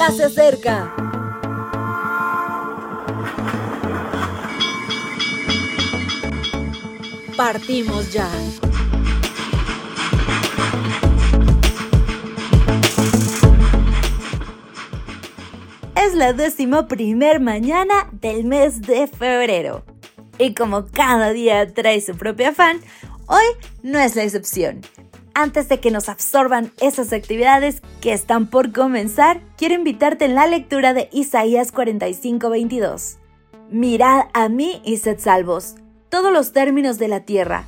ya se acerca. Partimos ya. Es la décima primer mañana del mes de febrero. Y como cada día trae su propio afán, hoy no es la excepción. Antes de que nos absorban esas actividades que están por comenzar, quiero invitarte en la lectura de Isaías 45:22. Mirad a mí y sed salvos, todos los términos de la tierra,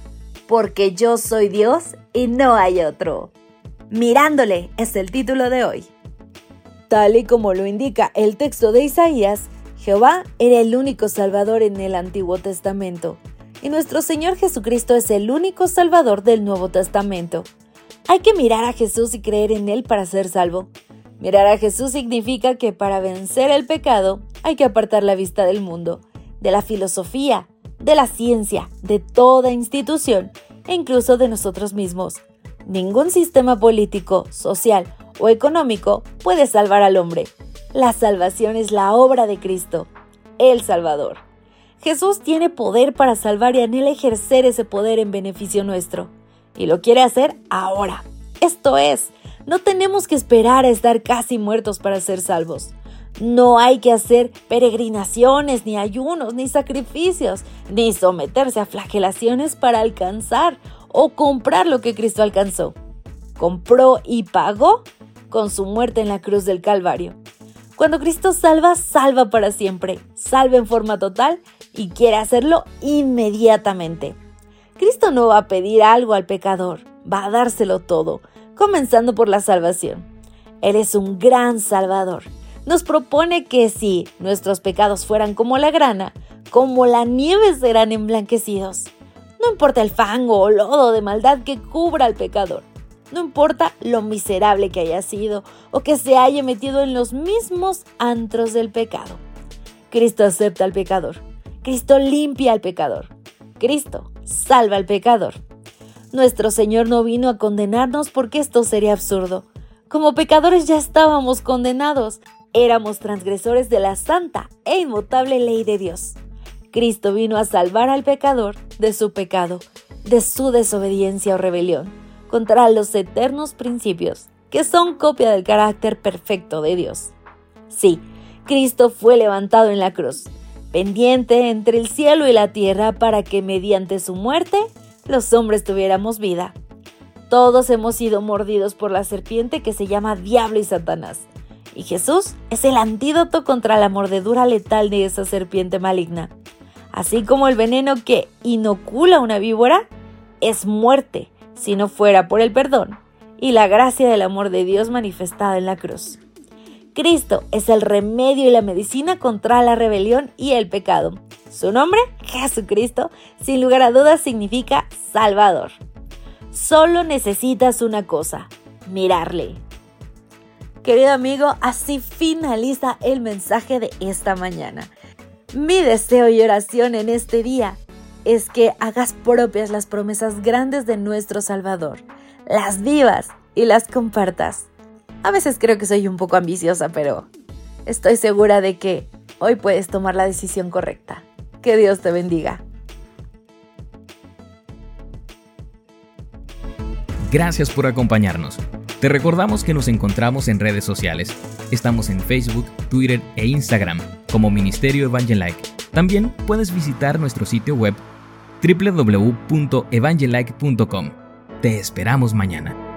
porque yo soy Dios y no hay otro. Mirándole es el título de hoy. Tal y como lo indica el texto de Isaías, Jehová era el único Salvador en el Antiguo Testamento, y nuestro Señor Jesucristo es el único Salvador del Nuevo Testamento. Hay que mirar a Jesús y creer en Él para ser salvo. Mirar a Jesús significa que para vencer el pecado hay que apartar la vista del mundo, de la filosofía, de la ciencia, de toda institución e incluso de nosotros mismos. Ningún sistema político, social o económico puede salvar al hombre. La salvación es la obra de Cristo, el Salvador. Jesús tiene poder para salvar y anhela ejercer ese poder en beneficio nuestro. Y lo quiere hacer ahora. Esto es, no tenemos que esperar a estar casi muertos para ser salvos. No hay que hacer peregrinaciones, ni ayunos, ni sacrificios, ni someterse a flagelaciones para alcanzar o comprar lo que Cristo alcanzó. Compró y pagó con su muerte en la cruz del Calvario. Cuando Cristo salva, salva para siempre, salva en forma total y quiere hacerlo inmediatamente. Cristo no va a pedir algo al pecador, va a dárselo todo, comenzando por la salvación. Él es un gran salvador. Nos propone que si nuestros pecados fueran como la grana, como la nieve serán emblanquecidos. No importa el fango o lodo de maldad que cubra al pecador. No importa lo miserable que haya sido o que se haya metido en los mismos antros del pecado. Cristo acepta al pecador. Cristo limpia al pecador. Cristo salva al pecador. Nuestro Señor no vino a condenarnos porque esto sería absurdo. Como pecadores ya estábamos condenados. Éramos transgresores de la santa e inmutable ley de Dios. Cristo vino a salvar al pecador de su pecado, de su desobediencia o rebelión contra los eternos principios, que son copia del carácter perfecto de Dios. Sí, Cristo fue levantado en la cruz, pendiente entre el cielo y la tierra para que mediante su muerte los hombres tuviéramos vida. Todos hemos sido mordidos por la serpiente que se llama Diablo y Satanás. Y Jesús es el antídoto contra la mordedura letal de esa serpiente maligna. Así como el veneno que inocula una víbora es muerte, si no fuera por el perdón y la gracia del amor de Dios manifestada en la cruz. Cristo es el remedio y la medicina contra la rebelión y el pecado. Su nombre, Jesucristo, sin lugar a dudas significa Salvador. Solo necesitas una cosa, mirarle. Querido amigo, así finaliza el mensaje de esta mañana. Mi deseo y oración en este día es que hagas propias las promesas grandes de nuestro Salvador, las vivas y las compartas. A veces creo que soy un poco ambiciosa, pero estoy segura de que hoy puedes tomar la decisión correcta. Que Dios te bendiga. Gracias por acompañarnos. Te recordamos que nos encontramos en redes sociales. Estamos en Facebook, Twitter e Instagram como Ministerio Evangelike. También puedes visitar nuestro sitio web www.evangelike.com. Te esperamos mañana.